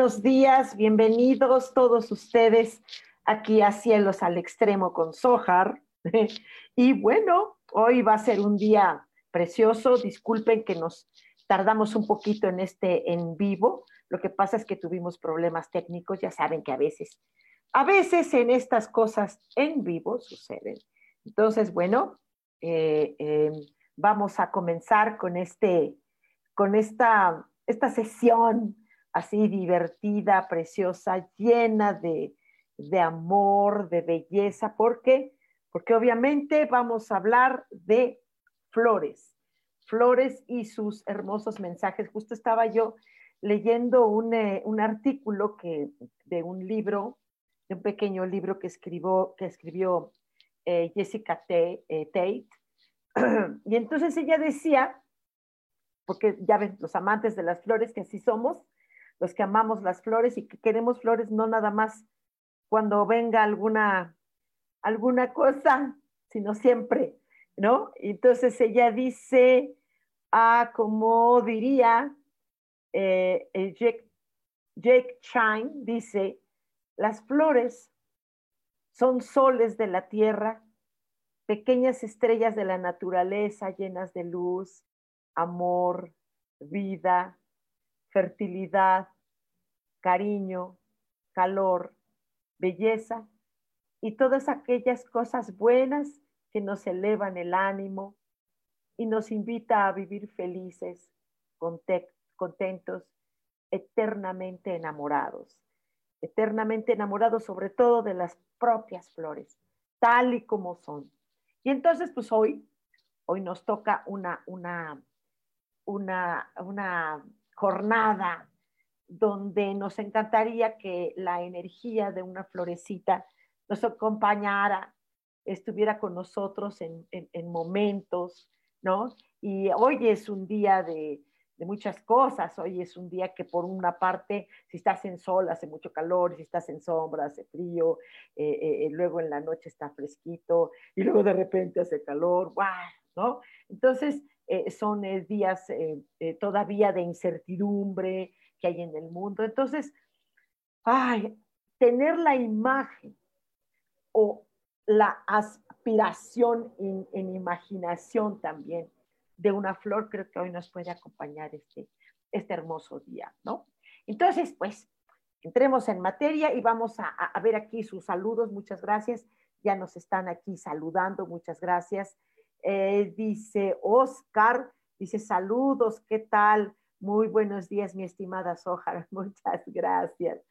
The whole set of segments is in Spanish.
Buenos días. Bienvenidos todos ustedes aquí a Cielos al Extremo con Sojar. Y bueno, hoy va a ser un día precioso. Disculpen que nos tardamos un poquito en este en vivo. Lo que pasa es que tuvimos problemas técnicos. Ya saben que a veces, a veces en estas cosas en vivo suceden. Entonces, bueno, eh, eh, vamos a comenzar con este, con esta, esta sesión así divertida, preciosa, llena de, de amor, de belleza, porque porque obviamente vamos a hablar de flores, flores y sus hermosos mensajes. Justo estaba yo leyendo un, eh, un artículo que, de un libro, de un pequeño libro que escribió, que escribió eh, Jessica eh, Tate. y entonces ella decía, porque ya ven, los amantes de las flores, que así somos, los que amamos las flores y que queremos flores no nada más cuando venga alguna, alguna cosa, sino siempre, ¿no? Entonces ella dice, ah, como diría eh, Jake, Jake Shine, dice, las flores son soles de la tierra, pequeñas estrellas de la naturaleza llenas de luz, amor, vida, fertilidad, cariño, calor, belleza y todas aquellas cosas buenas que nos elevan el ánimo y nos invita a vivir felices, contentos, eternamente enamorados, eternamente enamorados sobre todo de las propias flores, tal y como son. Y entonces, pues hoy, hoy nos toca una, una, una, una jornada donde nos encantaría que la energía de una florecita nos acompañara, estuviera con nosotros en, momentos, ¿no? Y hoy es un día de, muchas cosas. Hoy es un día que por una parte, si estás en sol, hace mucho calor, si estás en sombra, hace frío, eh, eh, eh, luego en la noche está fresquito y luego de repente hace calor, ¡guau! ¿no? Entonces, son días todavía de incertidumbre, que hay en el mundo. Entonces, ay, tener la imagen o la aspiración en, imaginación también de una flor, creo que hoy nos puede acompañar este, este hermoso día, ¿no? Entonces, pues, entremos en materia y vamos a, ver aquí sus saludos. Muchas gracias. Ya nos están aquí saludando. Muchas gracias. Eh, dice Oscar, dice saludos, ¿qué tal? Muy buenos días, mi estimada Sojar. Muchas gracias.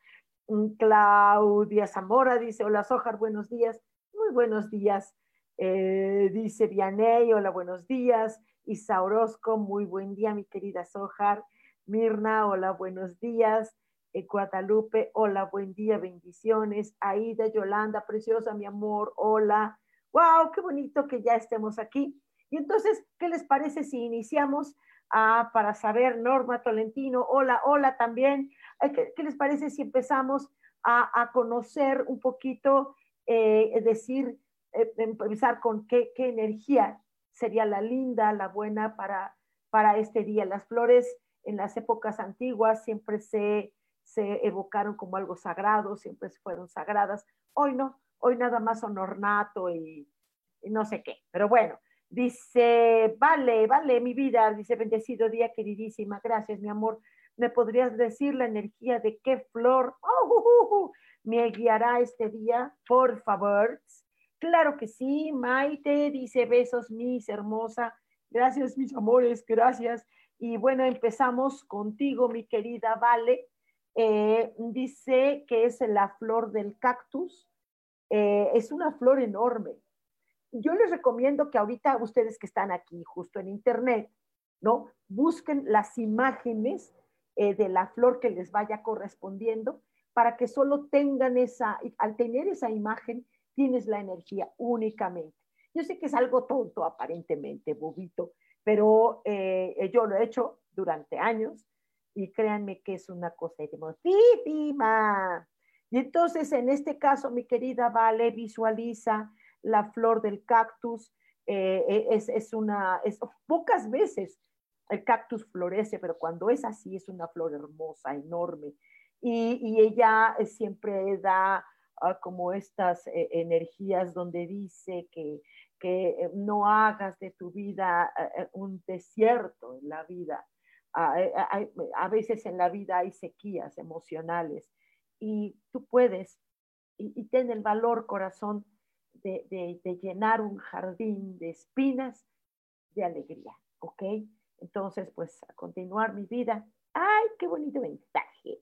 Mm, Claudia Zamora dice, hola Sojar, buenos días. Muy buenos días. Eh, dice Vianey, hola, buenos días. Isa Orozco, muy buen día, mi querida Sojar. Mirna, hola, buenos días. Eh, Guadalupe, hola, buen día, bendiciones. Aida, Yolanda, preciosa, mi amor, hola. ¡Wow! ¡Qué bonito que ya estemos aquí! Y entonces, ¿qué les parece si iniciamos Ah, para saber, Norma Tolentino, hola, hola también. ¿Qué, les parece si empezamos a, conocer un poquito, eh, decir, eh, empezar con qué, energía sería la linda, la buena para, para este día? Las flores en las épocas antiguas siempre se, se evocaron como algo sagrado, siempre fueron sagradas. Hoy no, hoy nada más son ornato y no sé qué. Pero bueno, Dice, vale, vale, mi vida, dice, bendecido día, queridísima, gracias, mi amor. ¿Me podrías decir la energía de qué flor oh, me guiará este día? Por favor. Claro que sí, Maite dice besos, mis hermosa. Gracias, mis amores, gracias. Y bueno, empezamos contigo, mi querida Vale. Eh, dice que es la flor del cactus. Eh, es una flor enorme. Yo les recomiendo que ahorita ustedes que están aquí justo en internet, ¿no? Busquen las imágenes eh, de la flor que les vaya correspondiendo para que solo tengan esa, al tener esa imagen, tienes la energía únicamente. Yo sé que es algo tonto aparentemente, bobito, pero eh, yo lo he hecho durante años y créanme que es una cosa hermosísima. Y entonces, en este caso, mi querida Vale, visualiza la flor del cactus. Eh, eh, es, es, una, pocas veces el cactus florece, pero cuando es así, es una flor hermosa, enorme. Y, y ella siempre da como estas eh, energías donde dice que, que, eh, no hagas de tu vida eh, un desierto en la vida. Ah, a veces en la vida hay sequías emocionales y tú puedes y, ten el valor, corazón, de, de, llenar un jardín de espinas de alegría, ¿ok? Entonces, pues a continuar mi vida. ¡Ay, qué bonito mensaje!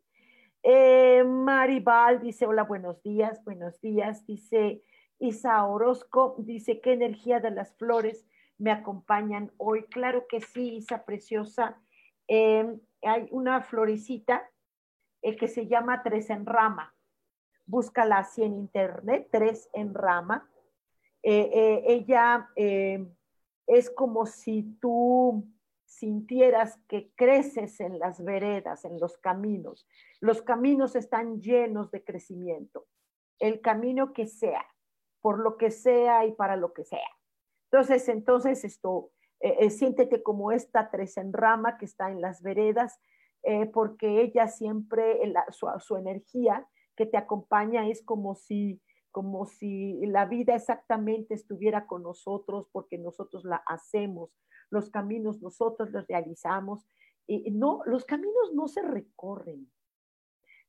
Eh, Maribal dice, hola, buenos días, buenos días. Dice Isa Orozco, dice, ¿qué energía de las flores me acompañan hoy? Claro que sí, Isa Preciosa. Em, hay una florecita eh, que se llama Tres en Rama. Búscala así en internet, Tres en Rama. Eh, ella em, es como si tú sintieras que creces en las veredas, en los caminos. Los caminos están llenos de crecimiento. El camino que sea, por lo que sea y para lo que sea. Entonces, entonces esto, eh, eh, siéntete como esta tres en rama que está en las veredas, eh, porque ella siempre, su, su energía que te acompaña es como si como si la vida exactamente estuviera con nosotros porque nosotros la hacemos, los caminos nosotros los realizamos. Y no, los caminos no se recorren,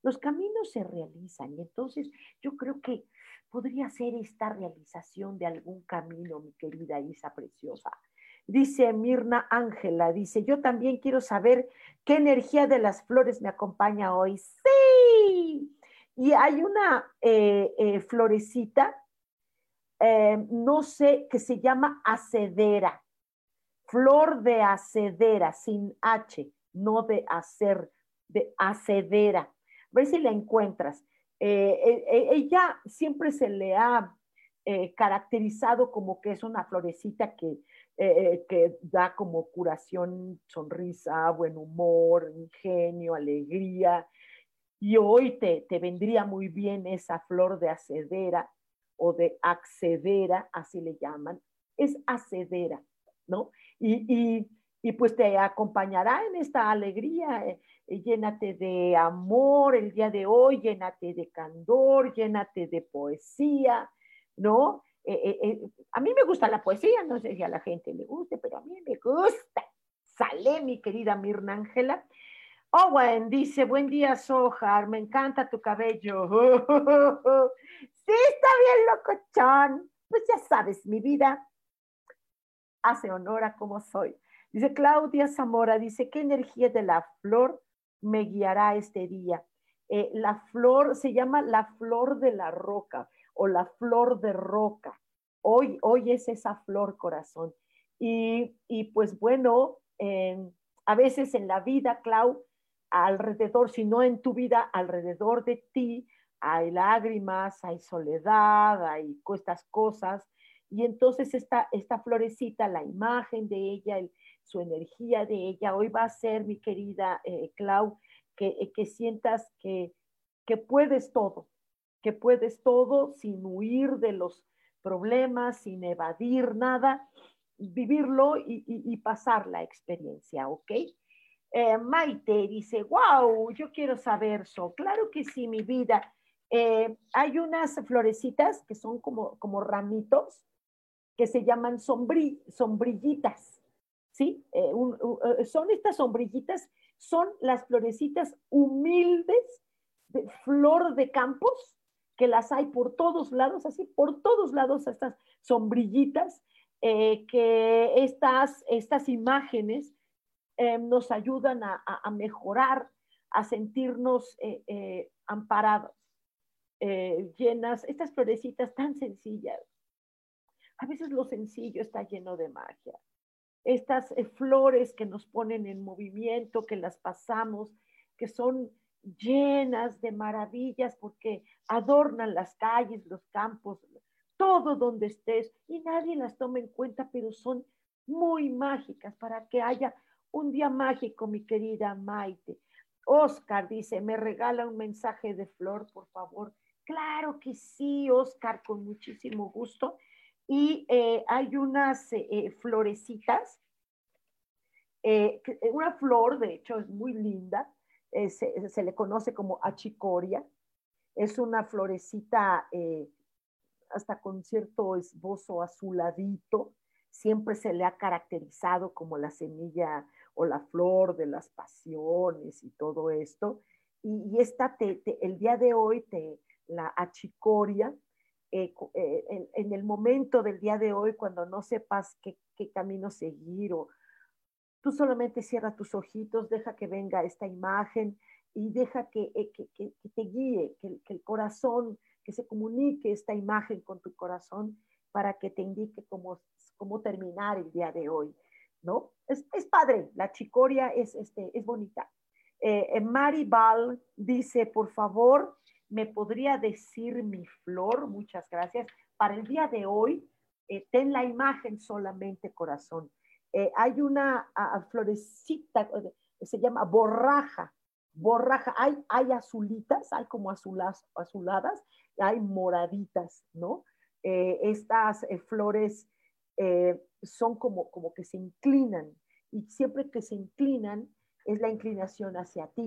los caminos se realizan. Y entonces yo creo que podría ser esta realización de algún camino, mi querida Isa preciosa. Dice Mirna Ángela, dice, yo también quiero saber qué energía de las flores me acompaña hoy. Sí. Y hay una eh, eh, florecita, eh, no sé, que se llama acedera flor de acedera, sin H, no de hacer, de acedera. A ver si la encuentras. Ella siempre se le ha caracterizado como que es una florecita que, que da como curación, sonrisa, buen humor, ingenio, alegría. Y hoy te, te vendría muy bien esa flor de acedera o de accedera, así le llaman. Es acedera, ¿no? y, pues te acompañará en esta alegría. Eh, eh, llénate de amor el día de hoy, llénate de candor, llénate de poesía, ¿no? Eh, a mí me gusta la poesía, no sé si a la gente le guste, pero a mí me gusta. Sale, mi querida Mirna Ángela. Owen dice, buen día, Sojar, me encanta tu cabello. sí, está bien, locochón. Pues ya sabes, mi vida hace honor a cómo soy. Dice Claudia Zamora, dice, ¿qué energía de la flor me guiará este día? Eh, la flor se llama la flor de la roca o la flor de roca. Hoy, hoy es esa flor corazón. Y, pues bueno, a veces en la vida, Clau, alrededor, si no en tu vida, alrededor de ti, hay lágrimas, hay soledad, hay estas cosas y entonces esta, esta florecita, la imagen de ella, su energía de ella, hoy va a ser, mi querida eh, Clau, que, eh, que sientas que, que puedes todo, puedes todo sin huir de los problemas, sin evadir nada, vivirlo y, pasar la experiencia, ¿ok? Eh, Maite dice, wow, yo quiero saber eso. Claro que sí, mi vida. hay unas florecitas que son como, como ramitos que se llaman sombrillitas, ¿sí? Eh, eh, son estas sombrillitas son las florecitas humildes de flor de campos, que las hay por todos lados, así por todos lados estas sombrillitas, eh, que estas, estas imágenes eh, nos ayudan a, mejorar, a sentirnos eh, amparados, llenas, estas florecitas tan sencillas. A veces lo sencillo está lleno de magia estas eh, flores que nos ponen en movimiento, que las pasamos, que son llenas de maravillas porque adornan las calles, los campos, todo donde estés y nadie las toma en cuenta, pero son muy mágicas para que haya un día mágico, mi querida Maite. Oscar dice, me regala un mensaje de flor, por favor. Claro que sí, Oscar, con muchísimo gusto y eh, hay unas eh, eh, florecitas, una flor, de hecho, es muy linda, se, se, le conoce como achicoria, es una florecita hasta con cierto esbozo azuladito, siempre se le ha caracterizado como la semilla o la flor de las pasiones y todo esto. Y, esta, el día de hoy, te, la achicoria, eh, eh, en, el momento del día de hoy, cuando no sepas qué, camino seguir o tú solamente cierra tus ojitos, deja que venga esta imagen y deja que, eh, te guíe, que, el corazón, que se comunique esta imagen con tu corazón para que te indique cómo, cómo terminar el día de hoy, ¿no? Es, padre, la chicoria es, este, es bonita. Mari Ball dice, por favor, ¿Me podría decir mi flor? Muchas gracias. Para el día de hoy, eh, ten la imagen solamente, corazón. Eh, hay una florecita, eh, se llama borraja. Borraja, hay, hay azulitas, hay como azulas, azuladas, hay moraditas, ¿no? estas flores son como, como que se inclinan y siempre que se inclinan es la inclinación hacia ti.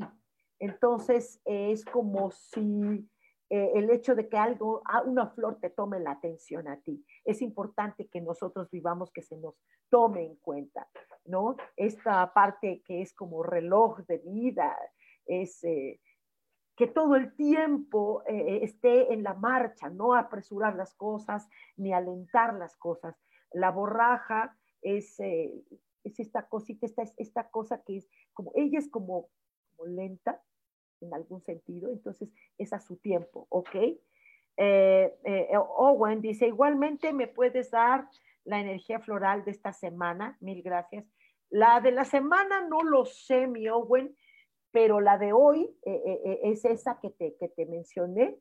Entonces, es como si eh, el hecho de que algo, una flor te tome la atención a ti. Es importante que nosotros vivamos que se nos tome en cuenta, ¿no? Esta parte que es como reloj de vida, es eh, que todo el tiempo eh, esté en la marcha, no apresurar las cosas ni alentar las cosas. La borraja es, es esta cosita, esta, esta cosa que es como, ella es como lenta, en algún sentido, entonces es a su tiempo, ¿ok? Eh, eh, Owen dice, igualmente me puedes dar la energía floral de esta semana, mil gracias. La de la semana no lo sé, mi Owen, pero la de hoy eh, es esa que te, que te mencioné.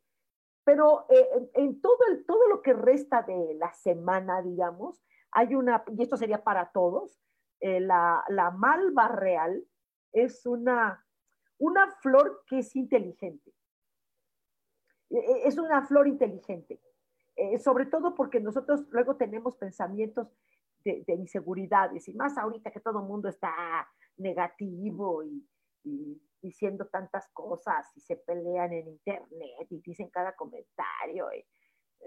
Pero en todo, el, todo lo que resta de la semana, digamos, hay una, y esto sería para todos, la, la malva real es una una flor que es inteligente. E, e, es una flor inteligente, eh, sobre todo porque nosotros luego tenemos pensamientos de, inseguridades, y más ahorita que todo el mundo está negativo y, diciendo tantas cosas y se pelean en internet y dicen cada comentario.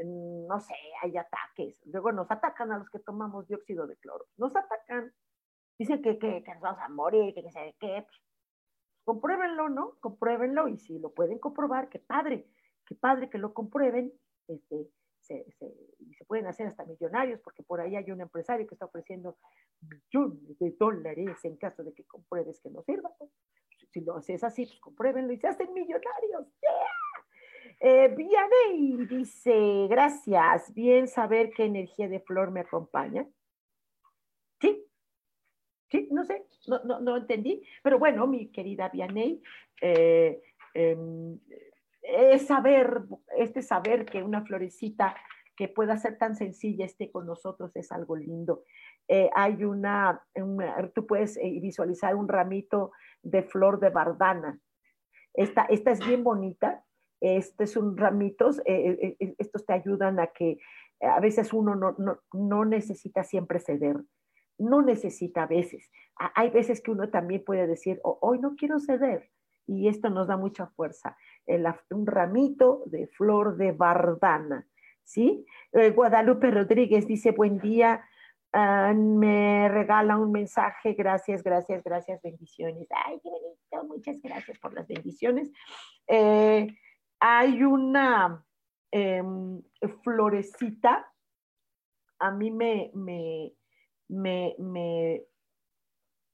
no sé, hay ataques. Luego nos atacan a los que tomamos dióxido de cloro. Nos atacan. Dicen que, nos vamos a morir, que, que sé qué. Pues, compruébenlo, ¿no? Compruébenlo y si lo pueden comprobar, qué padre, qué padre que lo comprueben, este, se, pueden hacer hasta millonarios, porque por ahí hay un empresario que está ofreciendo millones de dólares en caso de que compruebes que no sirva. Si lo haces así, pues compruébenlo y se hacen millonarios. ¡Yeah! Eh, dice, gracias, bien saber qué energía de flor me acompaña. Sí, Sí, no sé, no, no, no entendí, pero bueno, mi querida Vianey, eh, em, es saber, este saber que una florecita que pueda ser tan sencilla esté con nosotros es algo lindo. Eh, hay una, tú puedes eh, visualizar un ramito de flor de bardana. Esta, esta es bien bonita. Este es un ramito, estos te ayudan a que a veces uno no, no, no necesita siempre ceder no necesita a veces. Hay veces que uno también puede decir, hoy no quiero ceder, y esto nos da mucha fuerza. un ramito de flor de bardana, ¿sí? Eh, Guadalupe Rodríguez dice, buen día, Ah, me regala un mensaje, gracias, gracias, gracias, bendiciones. Ay, qué bonito, muchas gracias por las bendiciones. Eh, hay una em, florecita, a mí me, me, me,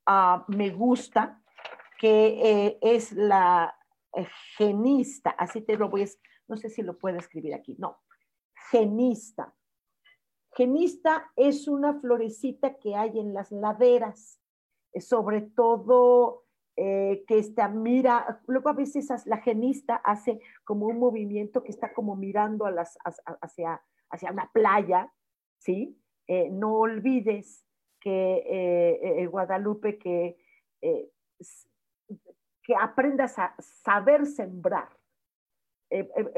ah, me gusta, que eh, es la genista, así te lo voy a, no sé si lo puedo escribir aquí, no, genista Genista es una florecita que hay en las laderas, eh, sobre todo eh, que está, mira, luego a veces la genista hace como un movimiento que está como mirando a las, hacia, hacia una playa, ¿sí? Eh, no olvides que Guadalupe, que, que aprendas a saber sembrar,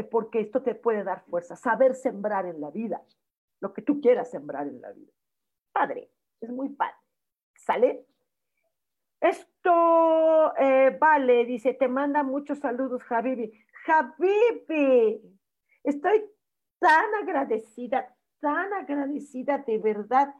porque esto te puede dar fuerza, saber sembrar en la vida lo que tú quieras sembrar en la vida. Padre, es muy padre. ¿Sale? Esto, eh, vale, dice, te manda muchos saludos, Javibi. Javibi, estoy tan agradecida, tan agradecida de verdad.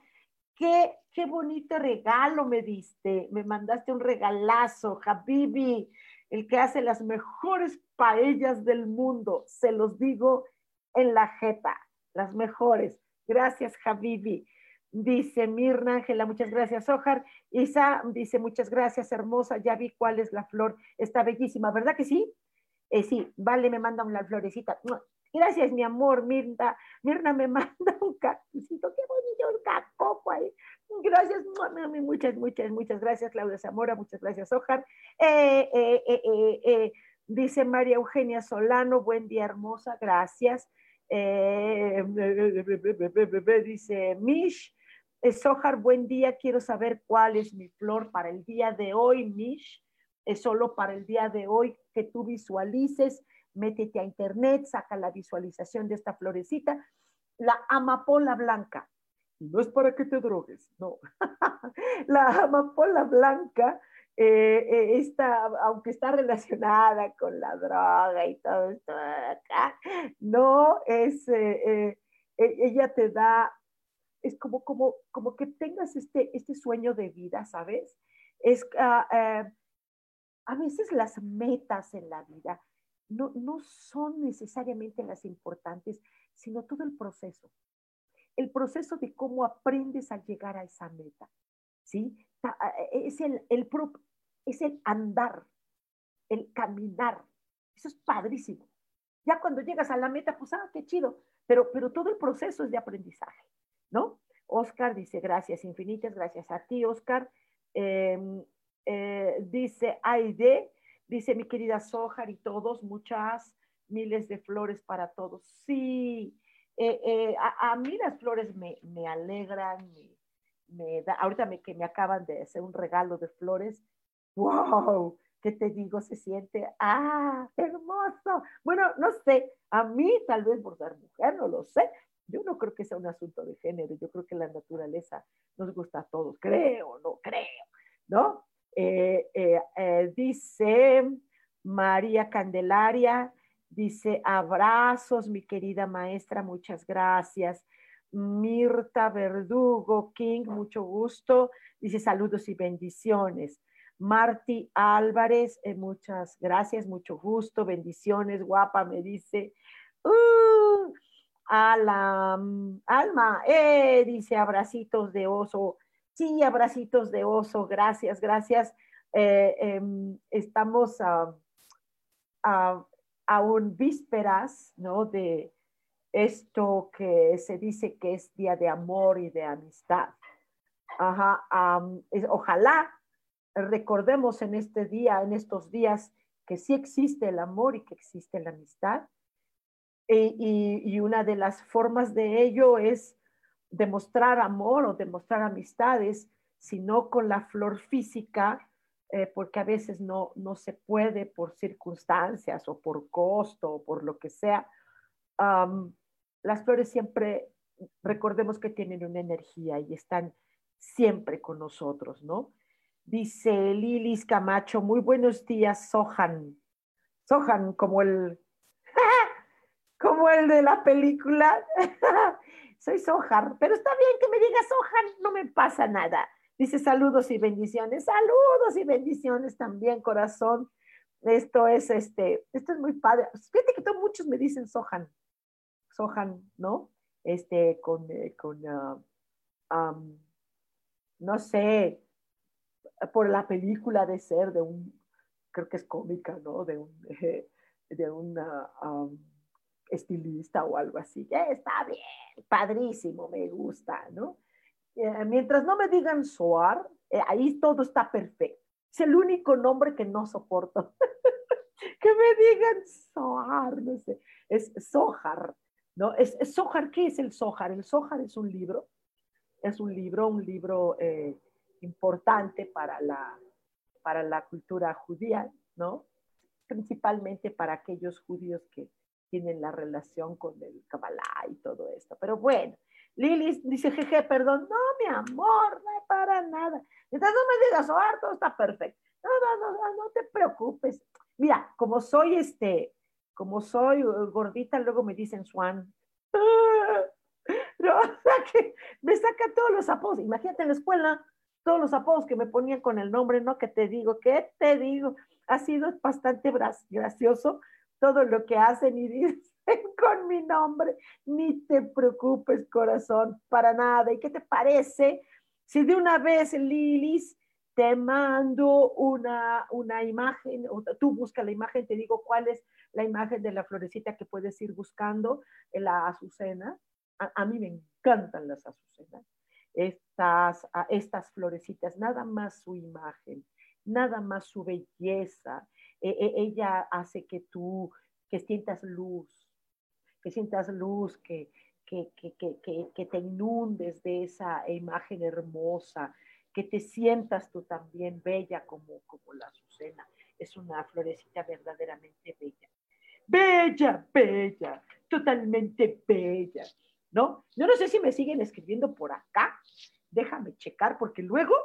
Qué, qué bonito regalo me diste. Me mandaste un regalazo, Javibi, el que hace las mejores paellas del mundo. Se los digo en la jeta, las mejores. Gracias, Habibi. Dice Mirna Ángela, muchas gracias, Ojar. Isa dice, muchas gracias, hermosa. Ya vi cuál es la flor. Está bellísima, ¿verdad que sí? Eh, sí, vale, me manda una florecita. Gracias, mi amor, Mirna. Mirna me manda un cactusito. Qué bonito, un cacopo ahí. Gracias, muchas, muchas, muchas gracias, Claudia Zamora. Muchas gracias, Ojar. Eh, eh, dice María Eugenia Solano, buen día, hermosa. Gracias. Eh, dice Mish, Sohar, buen día, quiero saber cuál es mi flor para el día de hoy, Mish. Es solo para el día de hoy que tú visualices, métete a internet, saca la visualización de esta florecita, la amapola blanca. No es para que te drogues, no. la amapola blanca eh, eh, aunque está relacionada con la droga y todo esto no es, eh, e, ella te da, es como, como, como que tengas este, este sueño de vida, ¿sabes? Es, uh, a veces las metas en la vida no, no son necesariamente las importantes, sino todo el proceso. El proceso de cómo aprendes a llegar a esa meta. ¿sí? Es el, el, es el andar, el caminar. Eso es padrísimo. Ya cuando llegas a la meta, pues, ah, qué chido, pero, pero todo el proceso es de aprendizaje, ¿no? Oscar dice, gracias infinitas, gracias a ti, Oscar. Em, eh, dice Aide, dice mi querida Sojar y todos, muchas miles de flores para todos. Sí, eh, eh, a, mí las flores me, me alegran, me, me da, ahorita me, que me acaban de hacer un regalo de flores, wow, ¿qué te digo? Se siente, ah, hermoso. Bueno, no sé, a mí tal vez por ser mujer, no lo sé. Yo no creo que sea un asunto de género, yo creo que la naturaleza nos gusta a todos, creo, no creo, ¿no? Eh, eh, eh, dice María Candelaria, dice abrazos, mi querida maestra, muchas gracias. Mirta Verdugo King, mucho gusto. Dice saludos y bendiciones. Marti Álvarez, muchas gracias, mucho gusto, bendiciones, guapa, me dice. Uh, a la alma, eh, dice abracitos de oso. Sí, abracitos de oso, gracias, gracias. Eh, em, estamos a, a, un vísperas, ¿no? De esto que se dice que es día de amor y de amistad. Ajá, ojalá recordemos en este día, en estos días, que sí existe el amor y que existe la amistad. Y, una de las formas de ello es demostrar amor o demostrar amistades, sino con la flor física, eh, porque a veces no, no se puede por circunstancias o por costo o por lo que sea. las flores siempre, recordemos que tienen una energía y están siempre con nosotros, ¿no? Dice Lilis Camacho, muy buenos días, Sohan. Sohan, como el, como el de la película. soy Sojar, pero está bien que me digas Sojar, no me pasa nada. Dice saludos y bendiciones, saludos y bendiciones también, corazón. Esto es, este, esto es muy padre. Fíjate que muchos me dicen Sohan, Sohan, ¿no? Este, con, eh, con ah, no sé, por la película de ser de un, creo que es cómica, ¿no? De un, de una estilista o algo así. está bien, padrísimo, me gusta, ¿no? Eh, mientras no me digan Soar, eh, ahí todo está perfecto. Es el único nombre que no soporto. que me digan Soar, no sé. Es Sohar, ¿no? Es, Sohar, ¿qué es el Sohar? El Sohar es un libro, es un libro, un libro eh, importante para la, para la cultura judía, ¿no? Principalmente para aquellos judíos que tienen la relación con el Kabbalah y todo esto. Pero bueno, Lili dice, jeje, perdón. No, mi amor, no para nada. Entonces no me digas, oh, todo está perfecto. No, no, no, no, te preocupes. Mira, como soy este, como soy gordita, luego me dicen Swan. No, que me saca todos los apodos. Imagínate en la escuela, todos los apodos que me ponían con el nombre, ¿no? Que te digo, ¿qué te digo? Ha sido bastante gracioso todo lo que hacen y dicen con mi nombre. Ni te preocupes, corazón, para nada. ¿Y qué te parece si de una vez, Lilis, te mando una, una imagen, o tú busca la imagen, te digo cuál es la imagen de la florecita que puedes ir buscando, en la azucena. A, mí me encantan las azucenas. Estas, estas florecitas, nada más su imagen, nada más su belleza. E, e, ella hace que tú, que sientas luz, que sientas luz, que, que, que, te inundes de esa imagen hermosa, que te sientas tú también bella como, como la azucena. Es una florecita verdaderamente bella. Bella, bella, totalmente bella, ¿no? Yo no sé si me siguen escribiendo por acá. Déjame checar porque luego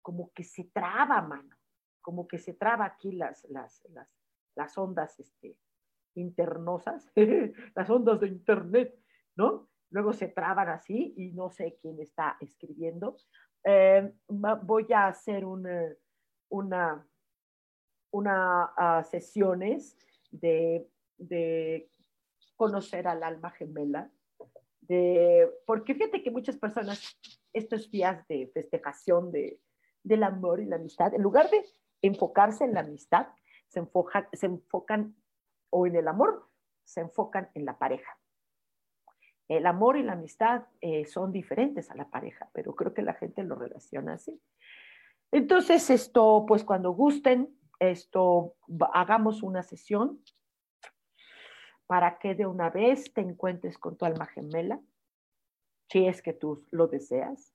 como que se traba, mano. Como que se traba aquí las, las, las, las ondas este, internosas, las ondas de Internet, ¿no? Luego se traban así y no sé quién está escribiendo. Eh, voy a hacer una, una, una uh, sesiones de, de, conocer al alma gemela, de, porque fíjate que muchas personas, estos días de festejación de, del amor y la amistad, en lugar de enfocarse en la amistad, se, enfocan, o en el amor, se enfocan en la pareja. El amor y la amistad eh, son diferentes a la pareja, pero creo que la gente lo relaciona así. Entonces, esto, pues cuando gusten, esto, hagamos una sesión para que de una vez te encuentres con tu alma gemela, si es que tú lo deseas,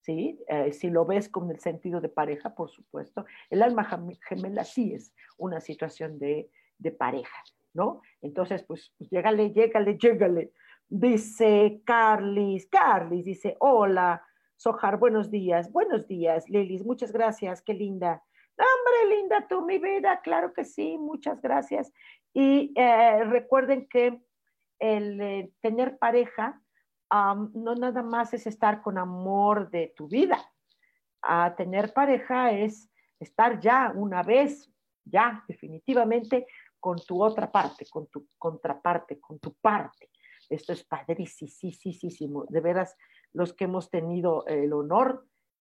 ¿sí? Eh, si lo ves con el sentido de pareja, por supuesto. El alma gemela sí es una situación de, de pareja, ¿no? Entonces, pues, pues llégale, llégale, llégale. Dice Carlis, Carlis dice, hola, Sojar, buenos días, buenos días, Lilis, muchas gracias, qué linda. Hombre, linda tú, mi vida, claro que sí, muchas gracias. Y eh, recuerden que el eh, tener pareja no nada más es estar con amor de tu vida. A tener pareja es estar ya una vez, ya definitivamente con tu otra parte, con tu contraparte, con tu parte. Esto es padrísimo, de veras, los que hemos tenido el honor,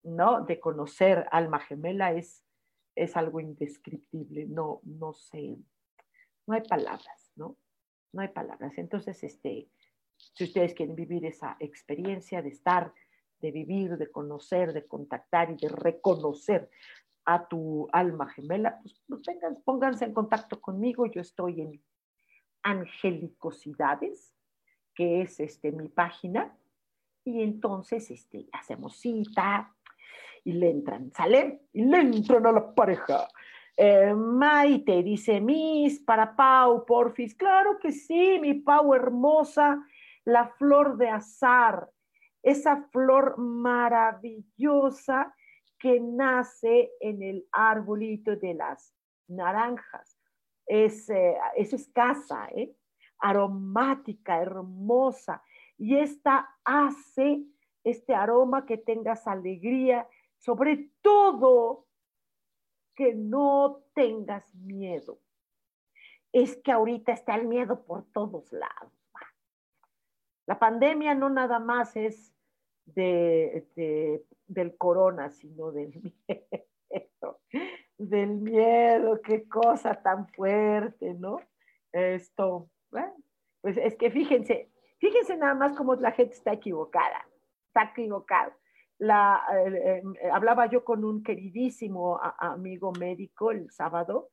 ¿no? De conocer alma gemela es, es algo indescriptible, no, no sé, no hay palabras, ¿no? No hay palabras. Entonces, este, si ustedes quieren vivir esa experiencia de estar, de vivir, de conocer, de contactar y de reconocer a tu alma gemela, pues, pues pónganse en contacto conmigo. Yo estoy en Angelicosidades, que es este, mi página, y entonces este, hacemos cita y le entran, ¿sale? Y le entran a la pareja. Eh, Maite dice, Miss, para Pau, porfis. Claro que sí, mi Pau hermosa, la flor de azar, esa flor maravillosa que nace en el arbolito de las naranjas. Es, eh, es escasa, ¿eh? aromática, hermosa. y esta hace este aroma que tengas alegría, sobre todo que no tengas miedo. Es que ahorita está el miedo por todos lados. La pandemia no nada más es de, del corona, sino del miedo. Del miedo, qué cosa tan fuerte, ¿no? Esto, pues es que fíjense, fíjense nada más cómo la gente está equivocada, está equivocada. Eh, eh, hablaba yo con un queridísimo amigo médico el sábado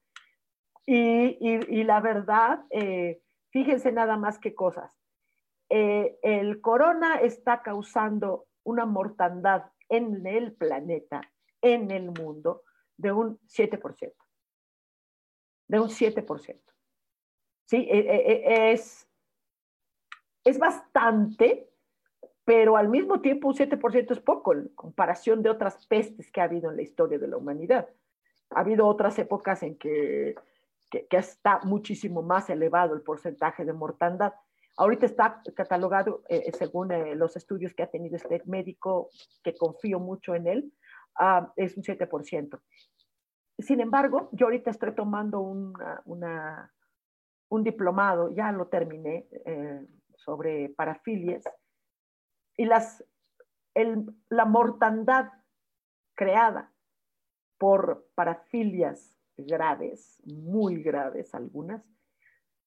y, y, la verdad, eh, fíjense nada más qué cosas. El corona está causando una mortandad en el planeta, en el mundo, de un 7%. De un 7%. Sí, es, es bastante, pero al mismo tiempo un 7% es poco en comparación de otras pestes que ha habido en la historia de la humanidad. Ha habido otras épocas en que, que, está muchísimo más elevado el porcentaje de mortandad. Ahorita está catalogado, eh, según eh, los estudios que ha tenido este médico, que confío mucho en él, uh, es un 7%. Sin embargo, yo ahorita estoy tomando una, una, un diplomado, ya lo terminé, eh, sobre parafilias, y las, la mortandad creada por parafilias graves, muy graves algunas,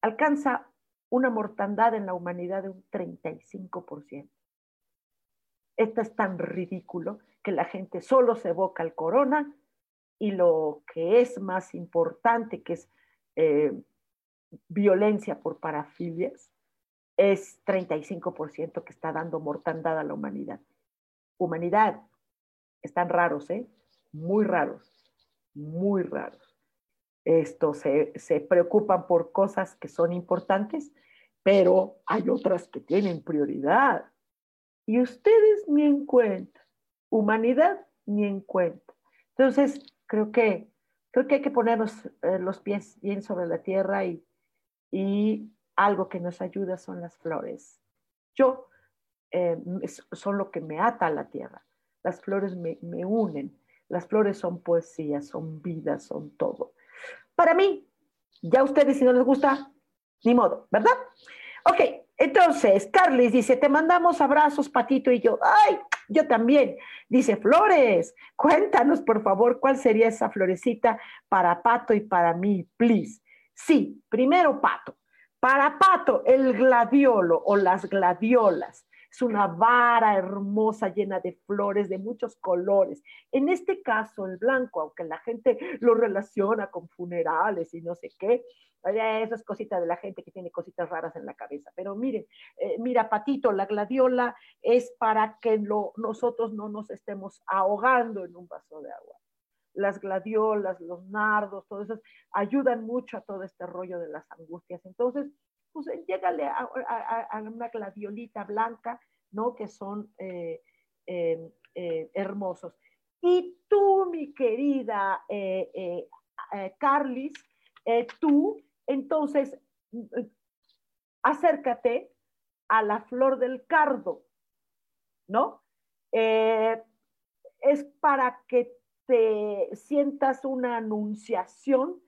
alcanza una mortandad en la humanidad de un 35%. Esto es tan ridículo que la gente solo se evoca al corona y lo que es más importante, que es eh, violencia por parafilias, es 35% que está dando mortandad a la humanidad. Humanidad, están raros, ¿eh? Muy raros, muy raros. Esto se, se preocupan por cosas que son importantes, pero hay otras que tienen prioridad. Y ustedes ni en cuenta. Humanidad ni en cuenta. Entonces, creo que, creo que hay que ponernos eh, los pies bien sobre la tierra y, algo que nos ayuda son las flores. Yo eh, son lo que me ata a la tierra. Las flores me unen. Las flores son poesía, son vida, son todo. Para mí, ya ustedes si no les gusta, ni modo, ¿verdad? Ok, entonces, Carlis dice, te mandamos abrazos, Patito y yo. Ay, yo también. Dice, Flores, cuéntanos, por favor, cuál sería esa florecita para Pato y para mí, please. Sí, primero Pato. Para Pato, el gladiolo o las gladiolas es una vara hermosa llena de flores de muchos colores. En este caso, el blanco, aunque la gente lo relaciona con funerales y no sé qué, eso es cosita de la gente que tiene cositas raras en la cabeza. Pero miren, eh, mira, Patito, la gladiola es para que nosotros no nos estemos ahogando en un vaso de agua las gladiolas, los nardos, todo eso, ayudan mucho a todo este rollo de las angustias. Entonces, pues eh, llégale a, una gladiolita blanca, ¿no? Que son eh, em, eh, hermosos. Y tú, mi querida Carlis, tú, entonces, acércate a la flor del cardo, ¿no? es para que sientas una anunciación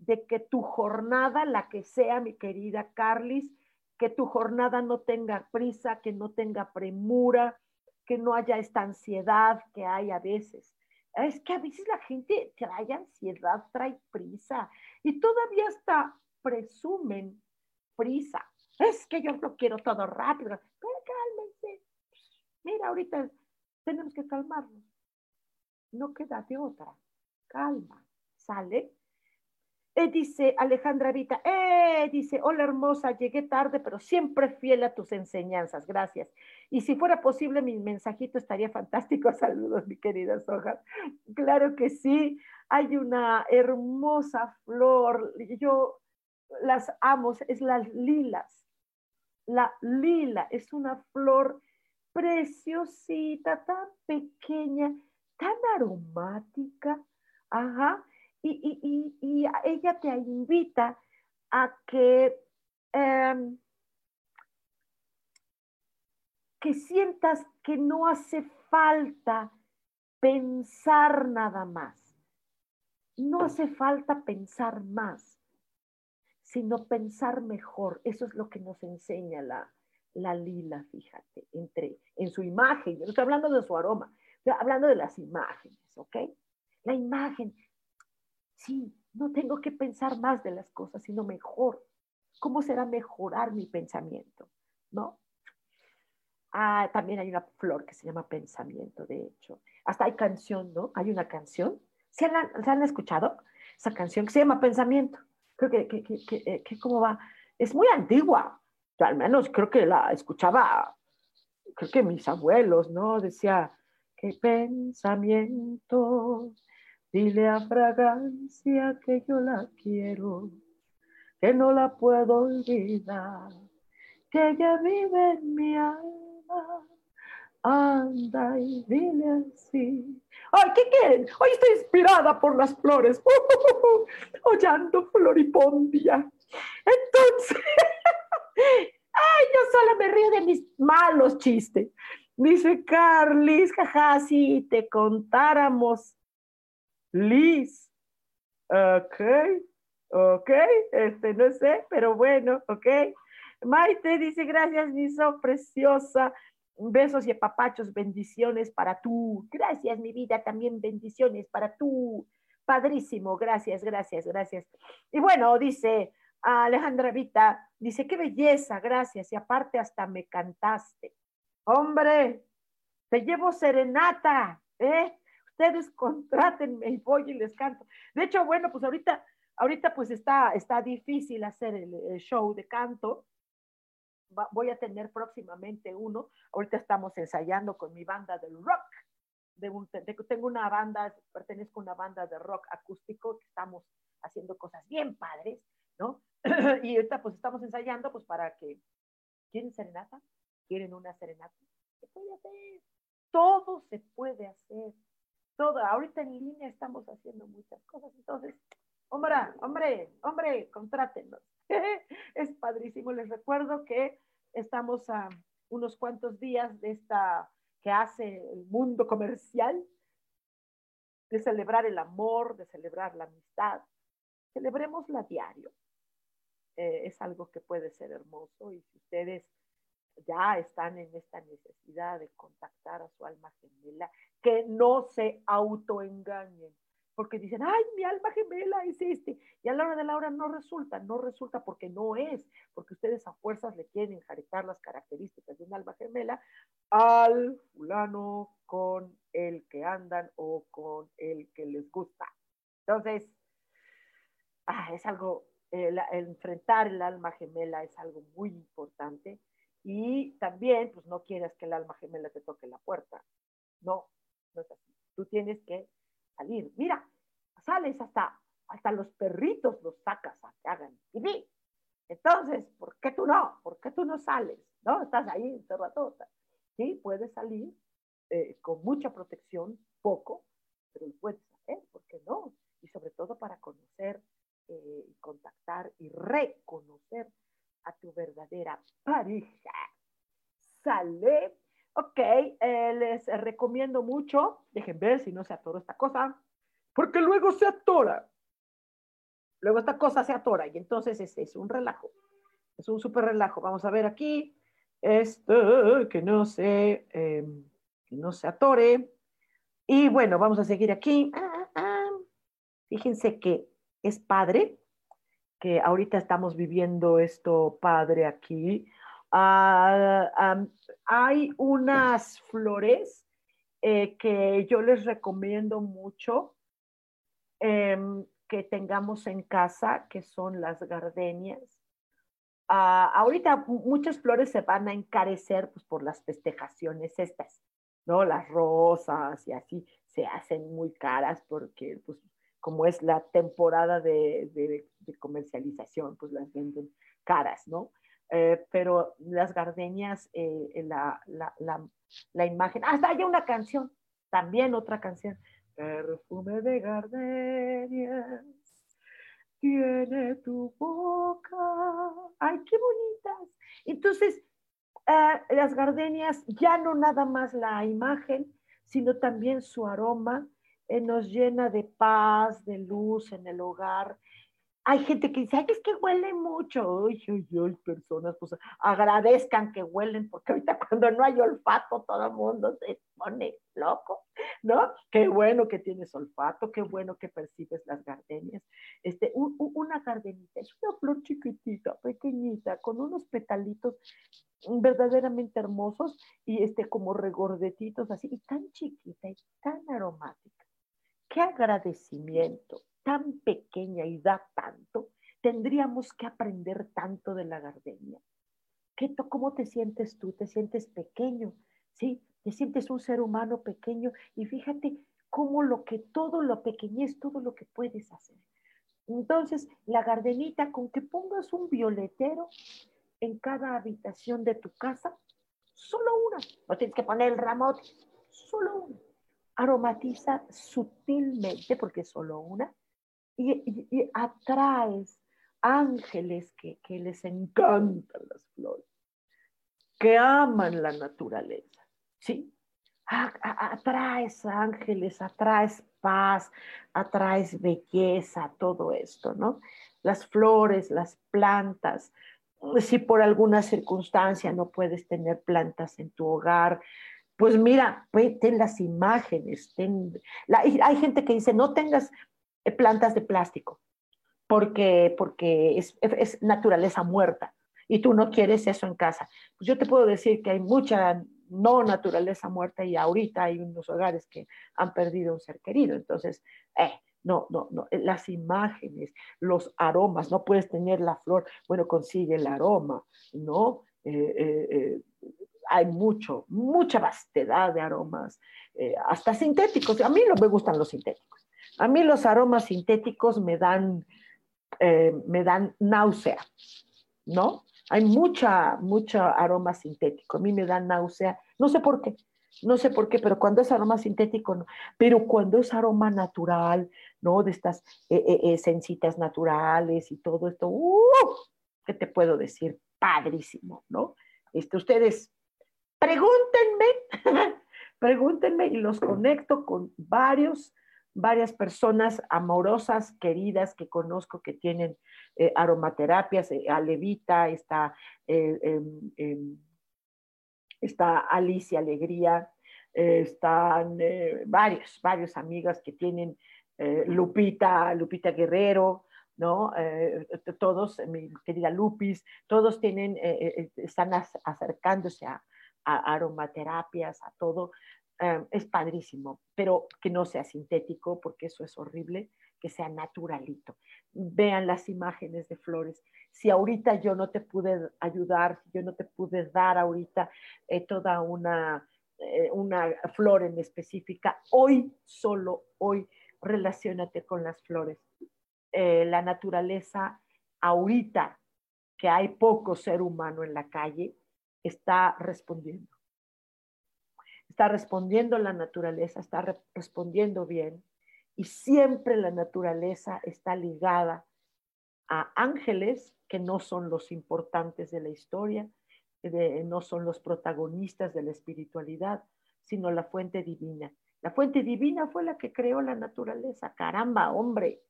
de que tu jornada, la que sea, mi querida Carlis, que tu jornada no tenga prisa, que no tenga premura, que no haya esta ansiedad que hay a veces. Es que a veces la gente trae ansiedad, trae prisa y todavía hasta presumen prisa. Es que yo lo quiero todo rápido. Pero cálmense. Mira, ahorita tenemos que calmarnos no queda de otra. Calma, ¿sale? Eh, dice Alejandra Vita, eh, dice, hola hermosa, llegué tarde, pero siempre fiel a tus enseñanzas, gracias. Y si fuera posible, mi mensajito estaría fantástico. Saludos, mi querida Soja. Claro que sí, hay una hermosa flor, yo las amo, es las lilas. La lila es una flor preciosita, tan pequeña, tan aromática, ajá, y, ella te invita a que em, que sientas que no hace falta pensar nada más. No hace falta pensar más, sino pensar mejor. Eso es lo que nos enseña la, la lila, fíjate, entre, en su imagen. Yo estoy hablando de su aroma, estoy hablando de las imágenes, ¿ok? La imagen, sí, no tengo que pensar más de las cosas, sino mejor. ¿Cómo será mejorar mi pensamiento? ¿No? Ah, también hay una flor que se llama pensamiento, de hecho. Hasta hay canción, ¿no? Hay una canción. ¿Se han, ¿se han escuchado? Esa canción que se llama Pensamiento. Creo que, que, que, eh, que, ¿cómo va? Es muy antigua. Yo al menos creo que la escuchaba, creo que mis abuelos, ¿no? Decía, qué pensamiento, dile a fragancia que yo la quiero, que no la puedo olvidar, que ella vive en mi alma Anda y dile así. ¡Ay, qué quieren! Hoy estoy inspirada por las flores. Hollando floripondia. Entonces, ay, yo sola me río de mis malos chistes. Dice Carlis, jaja, si te contáramos. Liz. Ok, ok, este, no sé, pero bueno, ok. Maite dice, gracias, Miso, preciosa. Besos y apapachos, bendiciones para tú. Gracias, mi vida, también bendiciones para tú. Padrísimo, gracias, gracias, gracias. Y bueno, dice Alejandra Vita, dice, qué belleza, gracias. Y aparte hasta me cantaste. Hombre, te llevo serenata, ¿eh? Ustedes contrátenme y voy y les canto. De hecho, bueno, pues ahorita, ahorita pues está, está difícil hacer el show de canto voy a tener próximamente uno. Ahorita estamos ensayando con mi banda del rock. Tengo una banda, pertenezco a una banda de rock acústico que estamos haciendo cosas bien padres, ¿no? y ahorita pues estamos ensayando pues para que, ¿quieren serenata? ¿Quieren una serenata? ¿Qué puede hacer? Todo se puede hacer. Todo. Ahorita en línea estamos haciendo muchas cosas. Entonces, hombre, hombre, hombre, contrátenos. es padrísimo. Les recuerdo que estamos a unos cuantos días de esta que hace el mundo comercial, de celebrar el amor, de celebrar la amistad. Celebrémosla diario. Eh, es algo que puede ser hermoso y si ustedes ya están en esta necesidad de contactar a su alma gemela, que no se autoengañen porque dicen, ay, mi alma gemela es este. Y a la hora de la hora no resulta, no resulta porque no es, porque ustedes a fuerzas le quieren enjaretar las características de un alma gemela al fulano con el que andan o con el que les gusta. Entonces, ah, es algo, el, enfrentar el alma gemela es algo muy importante. Y también, pues no quieras que el alma gemela te toque la puerta. No, no es así. Tú tienes que salir. Mira, sales hasta, hasta los perritos los sacas a que hagan pipí. Entonces, ¿por qué tú no? ¿Por qué tú no sales? ¿No? Estás ahí encerrado. Sí, puedes salir eh, con mucha protección, poco, pero puedes hacer, ¿por qué no? Y sobre todo para conocer, eh, contactar y reconocer a tu verdadera pareja. ¿Sale? Ok, eh, les recomiendo mucho, dejen ver si no se atoró esta cosa, porque luego se atora. Luego esta cosa se atora y entonces es, es un relajo, es un súper relajo. Vamos a ver aquí, esto, que no se, em, que no se atore. Y bueno, vamos a seguir aquí. Fíjense que es padre, que ahorita estamos viviendo esto padre aquí. Ah, hay unas flores eh, que yo les recomiendo mucho em, que tengamos en casa, que son las gardenias. Ah, ahorita muchas flores se van a encarecer pues, por las festejaciones estas, ¿no? Las rosas y así se hacen muy caras porque, pues, como es la temporada de comercialización, pues las venden caras, ¿no? Eh, pero las gardenias, eh, la, la, la, la, imagen, hasta hay una canción, también otra canción, perfume de gardenias, tiene tu boca, ay, qué bonitas. Entonces, eh, las gardenias, ya no nada más la imagen, sino también su aroma, eh, nos llena de paz, de luz en el hogar, hay gente que dice, Ay, es que huele mucho. Ay, ay, ay, personas, pues agradezcan que huelen, porque ahorita cuando no hay olfato, todo el mundo se pone loco, ¿no? Qué bueno que tienes olfato, qué bueno que percibes las gardenias. Este, una gardenita es una flor chiquitita, pequeñita, con unos petalitos verdaderamente hermosos y este, como regordetitos así, y tan chiquita y tan aromática. Qué agradecimiento tan pequeña y da tanto, tendríamos que aprender tanto de la gardenia. ¿Qué, ¿Cómo te sientes tú? ¿Te sientes pequeño? ¿Sí? ¿Te sientes un ser humano pequeño? Y fíjate cómo lo que todo lo pequeño es todo lo que puedes hacer. Entonces, la gardenita, con que pongas un violetero en cada habitación de tu casa, solo una, no tienes que poner el ramote, solo una. Aromatiza sutilmente, porque solo una, y, atraes ángeles que, les encantan las flores, que aman la naturaleza, ¿sí? atraes ángeles, atraes paz, atraes belleza, todo esto, ¿no? Las flores, las plantas. Si por alguna circunstancia no puedes tener plantas en tu hogar, pues mira, ten las imágenes. hay gente que dice, no tengas plantas de plástico, porque, porque es, naturaleza muerta y tú no quieres eso en casa. Pues yo te puedo decir que hay mucha no naturaleza muerta y ahorita hay unos hogares que han perdido un ser querido. Entonces, eh, no, no, no, eh, las imágenes, los aromas, no puedes tener la flor, bueno, consigue el aroma, ¿no? hay mucho, mucha vastedad de aromas, hasta sintéticos. A mí no me gustan los sintéticos. A mí los aromas sintéticos me dan, eh, me dan náusea, ¿no? Hay mucha, mucha aroma sintético. A mí me da náusea. No sé por qué. No sé por qué, pero cuando es aroma sintético, no. Pero cuando es aroma natural, ¿no? De estas eh, eh, esencitas naturales y todo esto, ¡uh! ¿qué te puedo decir? Padrísimo, ¿no? Este, ustedes, pregúntenme, pregúntenme y los conecto con varios varias personas amorosas, queridas que conozco que tienen eh, aromaterapias, eh, Alevita, está, eh, em, em, está Alicia Alegría, están varios, varios amigas que tienen Lupita, Lupita Guerrero, ¿no? todos, mi querida Lupis, todos tienen, están acercándose a aromaterapias, a todo, Em, es padrísimo, pero que no sea sintético, porque eso es horrible, que sea naturalito. Vean las imágenes de flores. Si ahorita yo no te pude ayudar, si yo no te pude dar ahorita eh, toda una, eh, una flor en específica, hoy, solo hoy, relacionate con las flores. Eh, la naturaleza, ahorita que hay poco ser humano en la calle, está respondiendo está respondiendo la naturaleza, está respondiendo bien y siempre la naturaleza está ligada a ángeles que no son los importantes de la historia, no son los protagonistas de la espiritualidad, sino la fuente divina. La fuente divina fue la que creó la naturaleza. Caramba, hombre.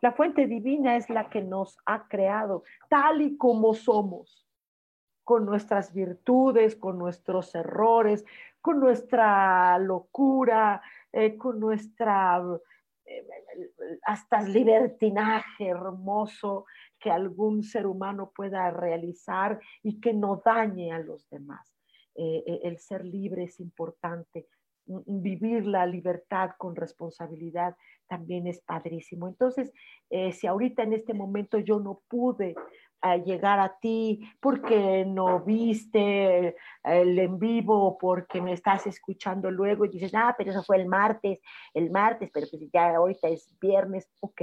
La fuente divina es la que nos ha creado tal y como somos con nuestras virtudes, con nuestros errores, con nuestra locura, eh, con nuestra eh, hasta libertinaje hermoso que algún ser humano pueda realizar y que no dañe a los demás. Eh, el ser libre es importante, vivir la libertad con responsabilidad también es padrísimo. Entonces, si ahorita en este momento yo no pude a llegar a ti porque no viste el en vivo, porque me estás escuchando luego y dices, ah, pero eso fue el martes, el martes, pero pues ya ahorita es viernes, ok,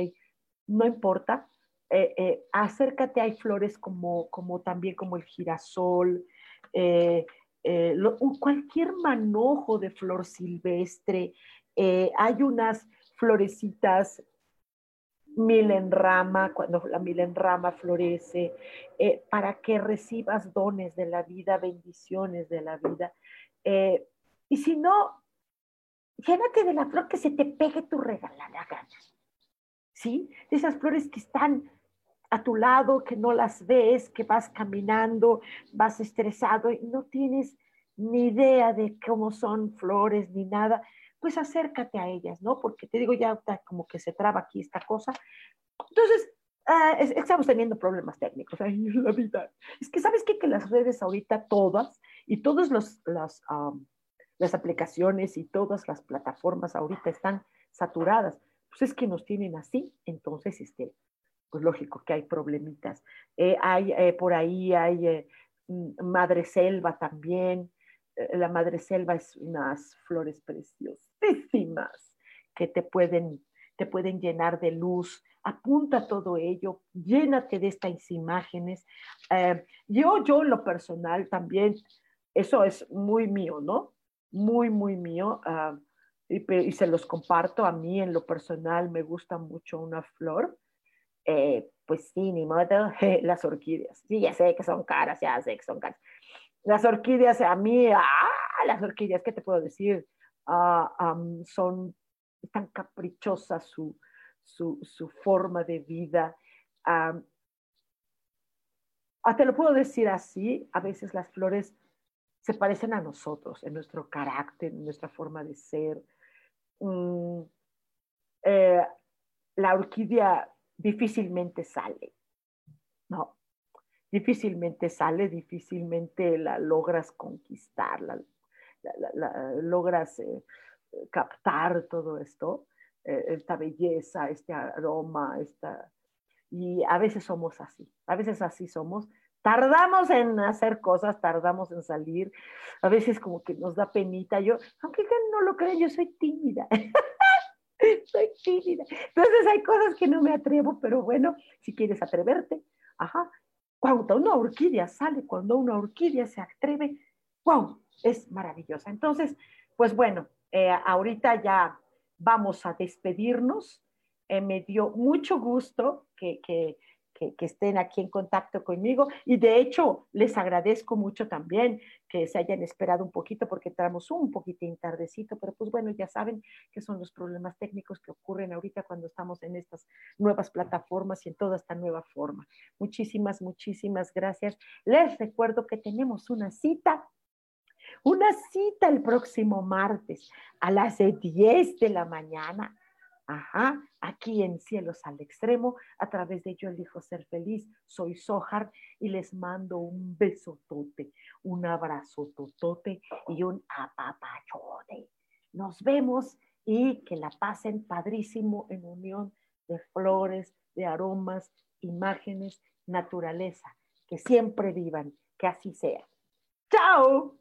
no importa. Eh, eh, acércate, hay flores como, como también como el girasol, eh, cualquier manojo de flor silvestre, hay unas florecitas milenrama, cuando la milenrama florece, eh, para que recibas dones de la vida, bendiciones de la vida. Eh, y si no, llénate de la flor que se te pegue tu regalada gana. ¿Sí? De esas flores que están a tu lado, que no las ves, que vas caminando, vas estresado y no tienes ni idea de cómo son flores ni nada, pues acércate a ellas, ¿no? Porque te digo, ya como que se traba aquí esta cosa. Entonces, ah, estamos teniendo problemas técnicos en la vida. Es que, ¿sabes qué? Que las redes ahorita todas y todas los, las, las aplicaciones y todas las plataformas ahorita están saturadas. Pues es que nos tienen así, entonces, este, pues lógico que hay problemitas. Eh, hay, eh, por ahí hay eh, madre selva también. La madre selva es unas flores preciosísimas que te pueden, te pueden llenar de luz. Apunta todo ello, llénate de estas imágenes. yo, yo, lo personal también, eso es muy mío, ¿no? Muy, muy mío. Ah, y, y se los comparto a mí en lo personal, me gusta mucho una flor eh, pues sí, ni modo, las orquídeas. Sí, ya sé que son caras, ya sé que son caras. Las orquídeas, a mí, ah, las orquídeas, ¿qué te puedo decir? Ah, son tan caprichosas su, su, forma de vida. Ah, te lo puedo decir así, a veces las flores se parecen a nosotros, en nuestro carácter, en nuestra forma de ser. Mm, eh, la orquídea difícilmente sale, ¿no? Difícilmente sale, difícilmente la logras conquistar, la, logras eh, captar todo esto, eh, esta belleza, este aroma, esta... Y a veces somos así, a veces así somos. Tardamos en hacer cosas, tardamos en salir, a veces como que nos da penita. Yo, aunque no lo creen, yo soy tímida. soy tímida. Entonces hay cosas que no me atrevo, pero bueno, si quieres atreverte, ajá. Cuando una orquídea sale, cuando una orquídea se atreve, wow, es maravillosa. Entonces, pues bueno, eh, ahorita ya vamos a despedirnos. Eh, me dio mucho gusto que, que que, estén aquí en contacto conmigo. Y de hecho, les agradezco mucho también que se hayan esperado un poquito porque entramos un poquitín tardecito, pero pues bueno, ya saben que son los problemas técnicos que ocurren ahorita cuando estamos en estas nuevas plataformas y en toda esta nueva forma. Muchísimas, muchísimas gracias. Les recuerdo que tenemos una cita una cita el próximo martes a las 10 de la mañana Ajá, aquí en Cielos al Extremo, a través de Yo elijo ser feliz, soy Sohar y les mando un beso tote, un abrazo totote y un apapachote. Nos vemos y que la pasen padrísimo en unión de flores, de aromas, imágenes, naturaleza. Que siempre vivan, que así sea. ¡Chao!